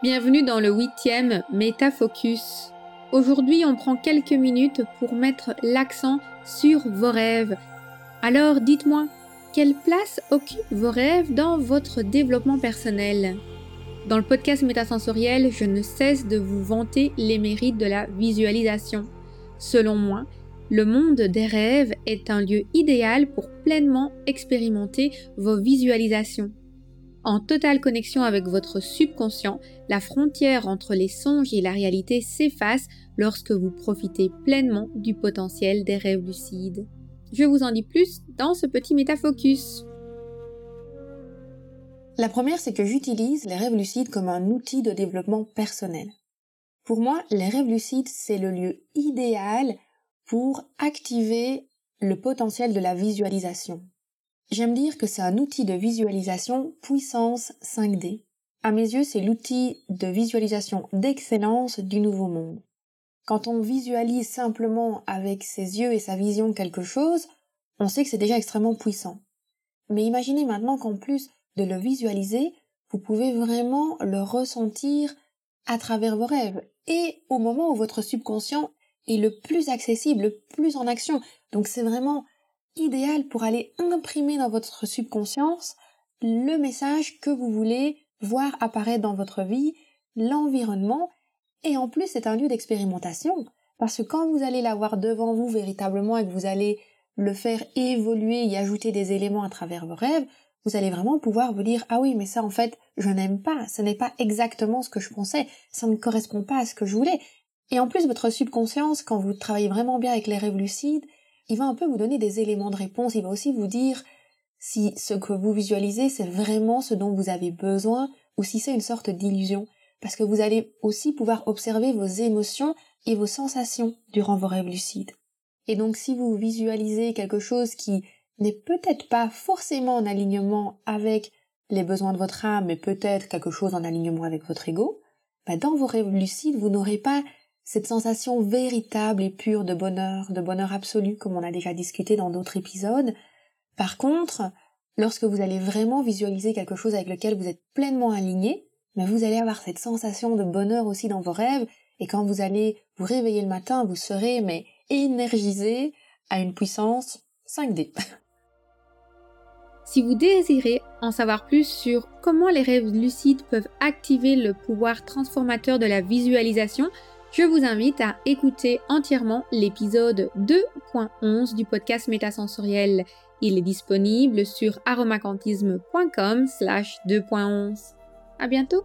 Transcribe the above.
Bienvenue dans le huitième Métafocus. Aujourd'hui, on prend quelques minutes pour mettre l'accent sur vos rêves. Alors, dites-moi, quelle place occupent vos rêves dans votre développement personnel? Dans le podcast Métasensoriel, je ne cesse de vous vanter les mérites de la visualisation. Selon moi, le monde des rêves est un lieu idéal pour pleinement expérimenter vos visualisations. En totale connexion avec votre subconscient, la frontière entre les songes et la réalité s'efface lorsque vous profitez pleinement du potentiel des rêves lucides. Je vous en dis plus dans ce petit métafocus. La première, c'est que j'utilise les rêves lucides comme un outil de développement personnel. Pour moi, les rêves lucides, c'est le lieu idéal pour activer le potentiel de la visualisation. J'aime dire que c'est un outil de visualisation puissance 5D. À mes yeux, c'est l'outil de visualisation d'excellence du nouveau monde. Quand on visualise simplement avec ses yeux et sa vision quelque chose, on sait que c'est déjà extrêmement puissant. Mais imaginez maintenant qu'en plus de le visualiser, vous pouvez vraiment le ressentir à travers vos rêves et au moment où votre subconscient est le plus accessible, le plus en action. Donc c'est vraiment idéal pour aller imprimer dans votre subconscience le message que vous voulez voir apparaître dans votre vie, l'environnement, et en plus c'est un lieu d'expérimentation, parce que quand vous allez l'avoir devant vous véritablement et que vous allez le faire évoluer et ajouter des éléments à travers vos rêves, vous allez vraiment pouvoir vous dire ah oui mais ça en fait je n'aime pas, ce n'est pas exactement ce que je pensais, ça ne correspond pas à ce que je voulais. Et en plus votre subconscience, quand vous travaillez vraiment bien avec les rêves lucides, il va un peu vous donner des éléments de réponse, il va aussi vous dire si ce que vous visualisez c'est vraiment ce dont vous avez besoin ou si c'est une sorte d'illusion, parce que vous allez aussi pouvoir observer vos émotions et vos sensations durant vos rêves lucides. Et donc si vous visualisez quelque chose qui n'est peut-être pas forcément en alignement avec les besoins de votre âme, mais peut-être quelque chose en alignement avec votre ego, bah dans vos rêves lucides, vous n'aurez pas cette sensation véritable et pure de bonheur, de bonheur absolu, comme on a déjà discuté dans d'autres épisodes. Par contre, lorsque vous allez vraiment visualiser quelque chose avec lequel vous êtes pleinement aligné, mais vous allez avoir cette sensation de bonheur aussi dans vos rêves, et quand vous allez vous réveiller le matin, vous serez mais énergisé à une puissance 5D. Si vous désirez en savoir plus sur comment les rêves lucides peuvent activer le pouvoir transformateur de la visualisation, je vous invite à écouter entièrement l'épisode 2.11 du podcast Métasensoriel. Il est disponible sur aromacantisme.com slash 2.11. À bientôt!